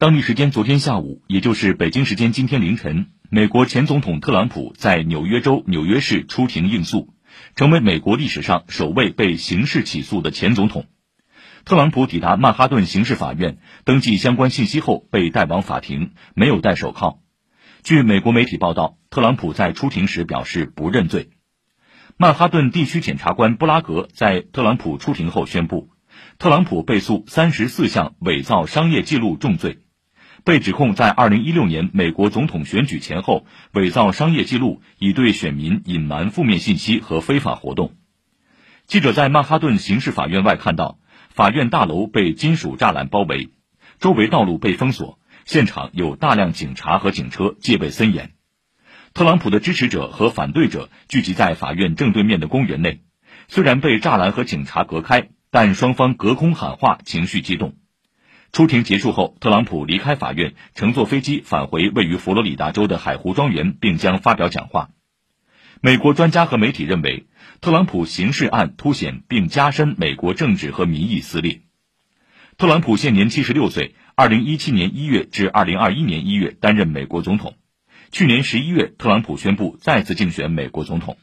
当地时间昨天下午，也就是北京时间今天凌晨，美国前总统特朗普在纽约州纽约市出庭应诉，成为美国历史上首位被刑事起诉的前总统。特朗普抵达曼哈顿刑事法院登记相关信息后，被带往法庭，没有戴手铐。据美国媒体报道，特朗普在出庭时表示不认罪。曼哈顿地区检察官布拉格在特朗普出庭后宣布，特朗普被诉三十四项伪造商业记录重罪。被指控在二零一六年美国总统选举前后伪造商业记录，以对选民隐瞒负面信息和非法活动。记者在曼哈顿刑事法院外看到，法院大楼被金属栅栏包围，周围道路被封锁，现场有大量警察和警车，戒备森严。特朗普的支持者和反对者聚集在法院正对面的公园内，虽然被栅栏和警察隔开，但双方隔空喊话，情绪激动。出庭结束后，特朗普离开法院，乘坐飞机返回位于佛罗里达州的海湖庄园，并将发表讲话。美国专家和媒体认为，特朗普刑事案凸显并加深美国政治和民意撕裂。特朗普现年七十六岁，二零一七年一月至二零二一年一月担任美国总统。去年十一月，特朗普宣布再次竞选美国总统。